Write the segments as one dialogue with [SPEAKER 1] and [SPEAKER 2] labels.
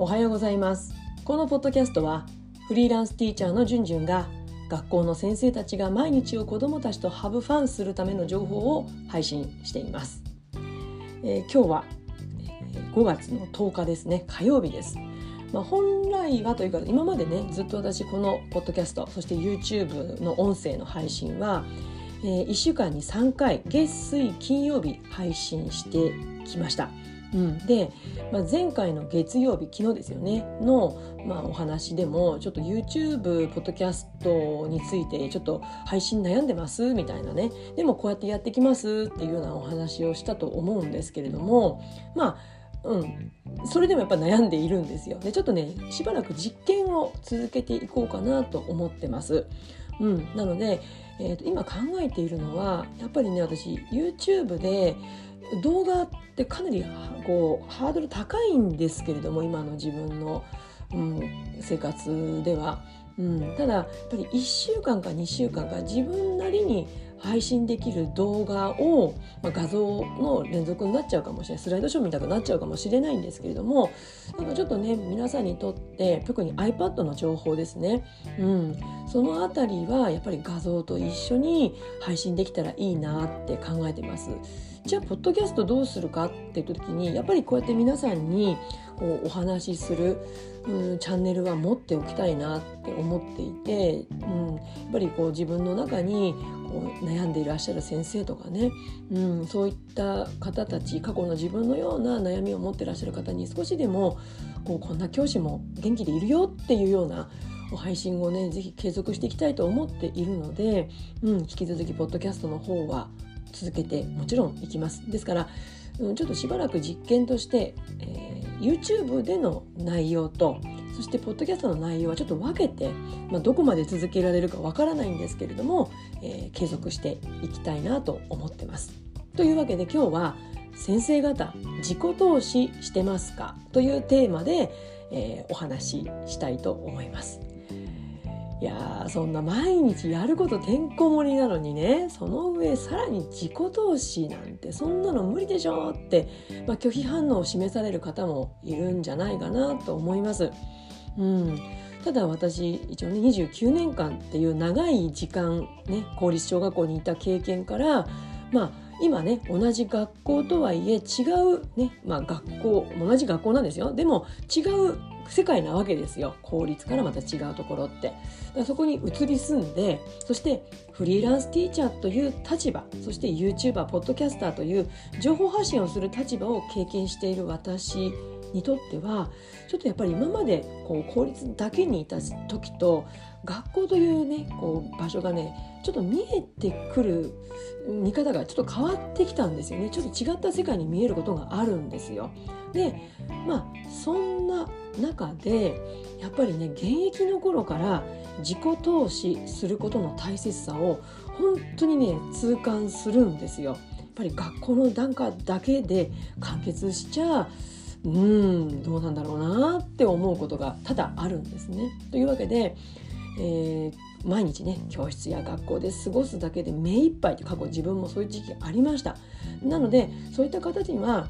[SPEAKER 1] おはようございます。このポッドキャストはフリーランスティーチャーのじゅんじゅんが学校の先生たちが毎日を子どもたちとハブファンするための情報を配信しています、えー、今日は5月の10日ですね。火曜日です。まあ、本来はというか今までねずっと私このポッドキャストそして YouTube の音声の配信は、えー、1週間に3回月水金曜日配信してきました。うん、で、まあ、前回の月曜日昨日ですよねの、まあ、お話でもちょっと YouTube ポッドキャストについてちょっと配信悩んでます？みたいなね。でもこうやってやってきます？っていうようなお話をしたと思うんですけれどもまあうん、それでもやっぱ悩んでいるんですよ。でちょっとねしばらく実験を続けていこうかなと思ってます。うん、なので、えーと、今考えているのはやっぱりね私 YouTube で動画ってかなりこうハードル高いんですけれども今の自分の、うん、生活では。うん、ただやっぱり1週間か2週間か自分なりに配信できる動画を、まあ、画像の連続になっちゃうかもしれないスライドショーみたくなっちゃうかもしれないんですけれどもなんかちょっとね皆さんにとって特に iPad の情報ですね、うん、そのあたりはやっぱり画像と一緒に配信できたらいいなって考えてます。じゃあポッドキャストどうするかって言った時にやっぱりこうやって皆さんにこうお話しする、うん、チャンネルは持っておきたいなって思っていて、うん、やっぱりこう自分の中にこう悩んでいらっしゃる先生とかね、うん、そういった方たち過去の自分のような悩みを持ってらっしゃる方に少しでもこうこんな教師も元気でいるよっていうような配信をね是非継続していきたいと思っているので、うん、引き続きポッドキャストの方は続けてもちろんいきます。ですから、うん、ちょっとしばらく実験として、えー、YouTube での内容とそしてポッドキャストの内容はちょっと分けて、まあ、どこまで続けられるかわからないんですけれども、えー、継続していきたいなと思ってます。というわけで今日は先生方自己投資してますか？というテーマで、えー、お話ししたいと思います。いやそんな毎日やることてんこ盛りなのにねその上さらに自己投資なんてそんなの無理でしょって、まあ、拒否反応を示される方もいるんじゃないかなと思います。うん、ただ私一応ね29年間っていう長い時間ね公立小学校にいた経験からまあ今ね同じ学校とはいえ違うね、まあ、学校同じ学校なんですよでも違う世界なわけですよ。公立からまた違うところって。だからそこに移り住んでそしてフリーランスティーチャーという立場そして YouTuber ポッドキャスターという情報発信をする立場を経験している私にとってはちょっとやっぱり今までこう公立だけにいた時と学校というねこう場所がねちょっと見えてくる見方がちょっと変わってきたんですよねちょっと違った世界に見えることがあるんですよ。でまあそんな中でやっぱりね現役の頃から自己投資することの大切さを本当にね痛感するんですよ。やっぱり学校の段階だけで完結しちゃうんどうなんだろうなって思うことが多々あるんですね。というわけで、えー、毎日ね教室や学校で過ごすだけで目いっぱいって過去自分もそういう時期ありました。なのでそういった方には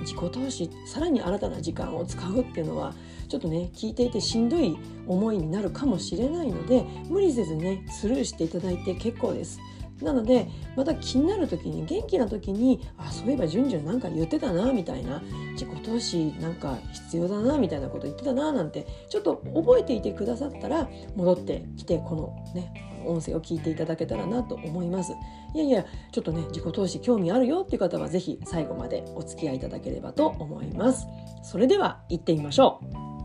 [SPEAKER 1] 自己投資さらに新たな時間を使うっていうのはちょっとね聞いていてしんどい思いになるかもしれないので無理せずねスルーしていただいて結構です。なのでまた気になる時に元気な時にあそういえばじゅんじゅんなんか言ってたなみたいな。自己投資なんか必要だなみたいなこと言ってたななんてちょっと覚えていてくださったら戻ってきてこのね音声を聞いていただけたらなと思います。いやいやちょっとね自己投資興味あるよっていう方は是非最後までお付き合いいただければと思います。それでは行ってみましょう。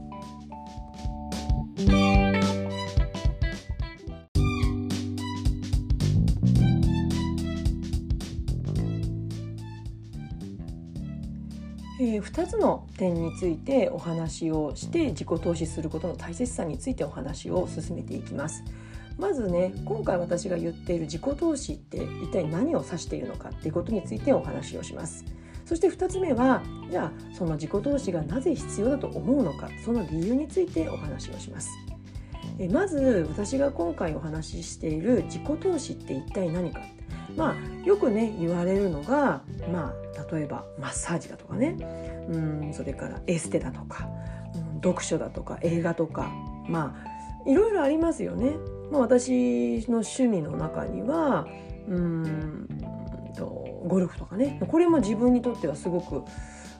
[SPEAKER 1] えー、2つの点についてお話をして自己投資することの大切さについてお話を進めていきます。まずね今回私が言っている自己投資って一体何を指しているのかっていうことについてお話をします。そして2つ目はじゃあその自己投資がなぜ必要だと思うのかその理由についてお話をします。えまず私が今回お話ししている自己投資って一体何かまあよくね言われるのがまあ例えばマッサージだとかね。うんそれからエステだとか、うん、読書だとか映画とか。まあいろいろありますよね。まあ、私の趣味の中にはうんとゴルフとかね。これも自分にとってはすごく、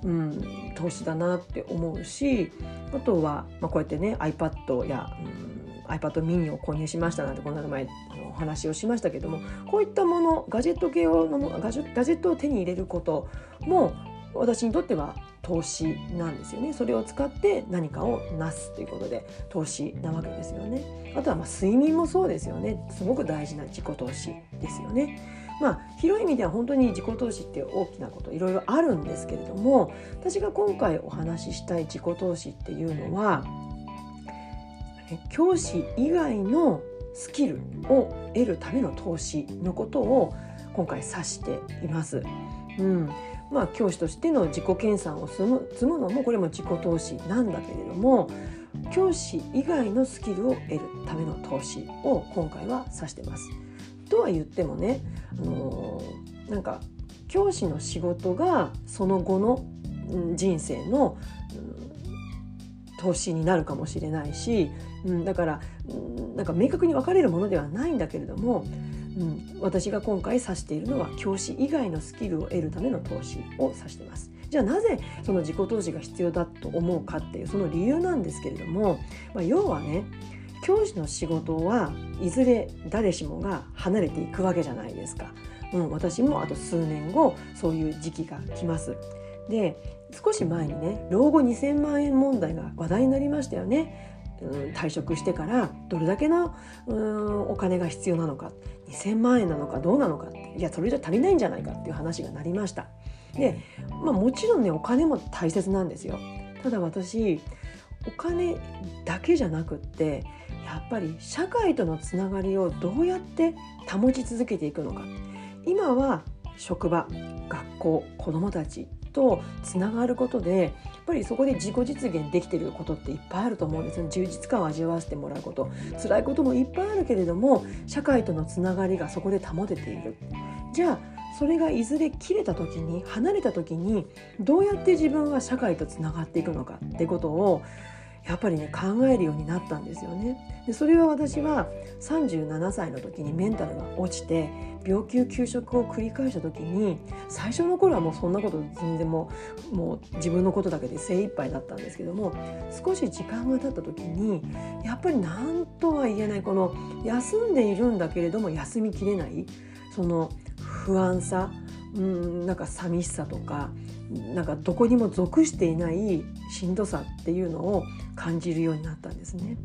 [SPEAKER 1] うん、投資だなって思うしあとは、まあ、こうやってね iPad や、うん、iPad mini を購入しましたなんてこんなの前のお話をしましたけどもこういったものガジェット系をガジェットを手に入れることも私にとっては投資なんですよね。それを使って何かをなすということで投資なわけですよね。あとはま睡眠もそうですよね。すごく大事な自己投資ですよね。まあ広い意味では本当に自己投資って大きなこといろいろあるんですけれども私が今回お話ししたい自己投資っていうのは教師以外のスキルを得るための投資のことを今回指しています。うん、まあ、教師としての自己研鑽を積む積むのもこれも自己投資なんだけれども教師以外のスキルを得るための投資を今回は指してます。とは言ってもね、あのー、なんか教師の仕事がその後の人生の、投資になるかもしれないし、うん、だから、うん、なんか明確に分かれるものではないんだけれどもうん、私が今回指しているのは教師以外のスキルを得るための投資を指しています。じゃあなぜその自己投資が必要だと思うかっていうその理由なんですけれども、まあ、要はね教師の仕事はいずれ誰しもが離れていくわけじゃないですか。うん、私もあと数年後そういう時期が来ます。で少し前にね老後2000万円問題が話題になりましたよね。退職してからどれだけのお金が必要なのか2,000万円なのかどうなのかいやそれじゃ足りないんじゃないかっていう話がなりました。で、まあ、もちろんねお金も大切なんですよ。ただ私お金だけじゃなくってやっぱり社会とのつながりをどうやって保ち続けていくのか今は職場学校子どもたちとつながることでやっぱりそこで自己実現できてることっていっぱいあると思うんですよ。充実感を味わわせてもらうこと。辛いこともいっぱいあるけれども社会とのつながりがそこで保てている。じゃあそれがいずれ切れた時に離れた時にどうやって自分は社会とつながっていくのかってことをやっぱりね考えるようになったんですよね。でそれは私は37歳の時にメンタルが落ちて病休休職を繰り返した時に最初の頃はもうそんなこと全然もうもう自分のことだけで精一杯だったんですけども少し時間が経った時にやっぱり何とは言えないこの休んでいるんだけれども休みきれないその不安さうんなんか寂しさとかなんかどこにも属していないしんどさっていうのを感じるようになったんですね。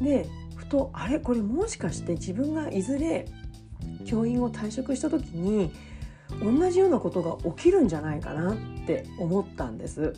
[SPEAKER 1] でふとあれこれもしかして自分がいずれ教員を退職した時に同じようなことが起きるんじゃないかなって思ったんです。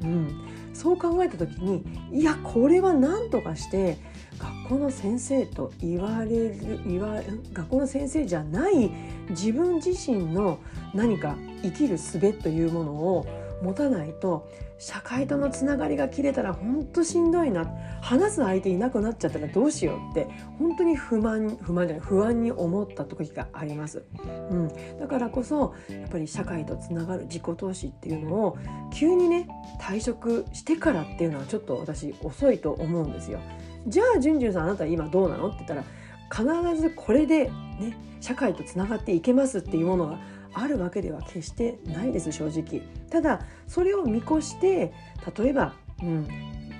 [SPEAKER 1] うん、そう考えた時にいやこれは何とかして学校の先生と言われる言わ学校の先生じゃない自分自身の何か生きる術というものを持たないと社会とのつながりが切れたら本当しんどいな話す相手いなくなっちゃったらどうしようって本当に不満不満じゃない不安に思った時があります、うん、だからこそやっぱり社会とつながる自己投資っていうのを急にね退職してからっていうのはちょっと私遅いと思うんですよ。じゃあじゅんじゅんさんあなた今どうなの？って言ったら必ずこれでね社会とつながっていけますっていうものがあるわけでは決してないです正直ただそれを見越して例えば、うん、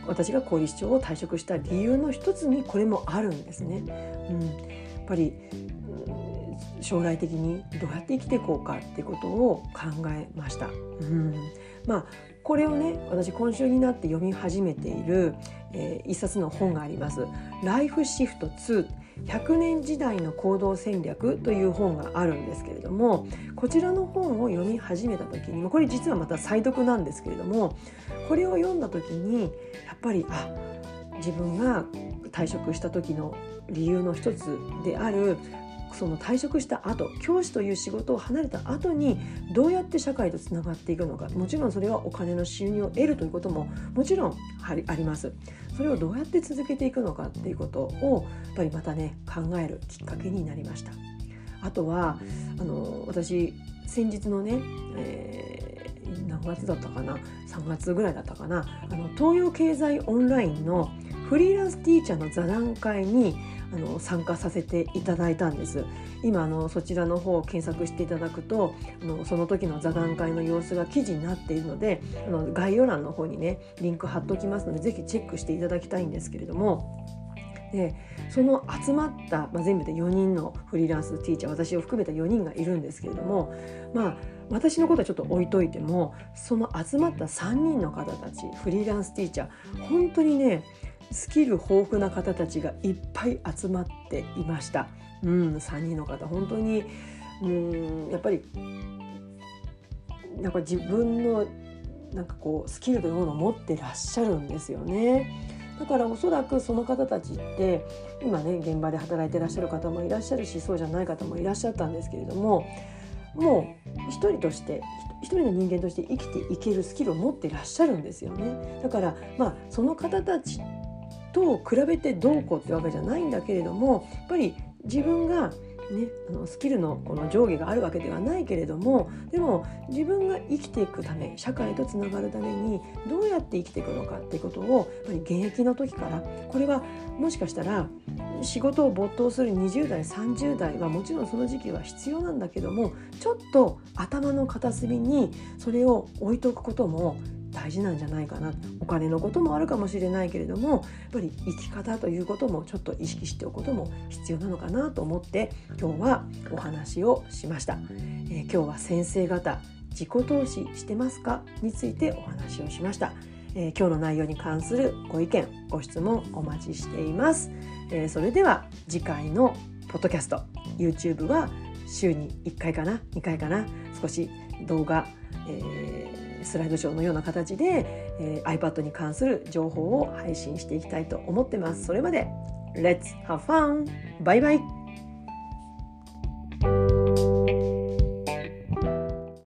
[SPEAKER 1] 私が小理事長を退職した理由の一つにこれもあるんですね。うん、やっぱり将来的にどうやって生きていこうかっていうことを考えました。うん、まあこれをね私今週になって読み始めている、えー、一冊の本があります「ライフシフト2」100年時代の行動戦略という本があるんですけれどもこちらの本を読み始めた時にこれ実はまた再読なんですけれどもこれを読んだ時にやっぱりあ自分が退職した時の理由の一つであるその退職した後教師という仕事を離れた後にどうやって社会とつながっていくのか。もちろんそれはお金の収入を得るということももちろんあります。それをどうやって続けていくのかっていうことをやっぱりまたね考えるきっかけになりました。あとはあの私先日のね、えー何月だったかな？3月ぐらいだったかな？あの東洋経済オンラインのフリーランスティーチャーの座談会にあの参加させていただいたんです。今あのそちらの方を検索していただくとあのその時の座談会の様子が記事になっているのであの概要欄の方にねリンク貼っておきますので是非チェックしていただきたいんですけれども。でその集まった、まあ、全部で4人のフリーランスティーチャー私を含めた4人がいるんですけれどもまあ私のことはちょっと置いといてもその集まった3人の方たちフリーランスティーチャー本当にねスキル豊富な方たちがいっぱい集まっていました。うん、3人の方本当にうんやっぱりなんか自分のなんかこうスキルというものを持ってらっしゃるんですよね。だからおそらくその方たちって今ね現場で働いてらっしゃる方もいらっしゃるしそうじゃない方もいらっしゃったんですけれどももう一人として一人の人間として生きていけるスキルを持ってらっしゃるんですよね。だからまあその方たちと比べてどうこうってわけじゃないんだけれどもやっぱり自分がね、あのスキルのこの上下があるわけではないけれどもでも自分が生きていくため社会とつながるためにどうやって生きていくのかっていうことをやっぱり現役の時からこれはもしかしたら仕事を没頭する20代30代はもちろんその時期は必要なんだけどもちょっと頭の片隅にそれを置いとくことも大事なんじゃないかな。お金のこともあるかもしれないけれどもやっぱり生き方ということもちょっと意識しておくことも必要なのかなと思って今日はお話をしました、えー、今日は先生方自己投資してますかについてお話をしました、えー、今日の内容に関するご意見ご質問お待ちしています、えー、それでは次回のポッドキャスト YouTube は週に1回かな2回かな少し動画、えースライドショーのような形で、えー、iPad に関する情報を配信していきたいと思ってます。それまで Let's have fun! バイバイ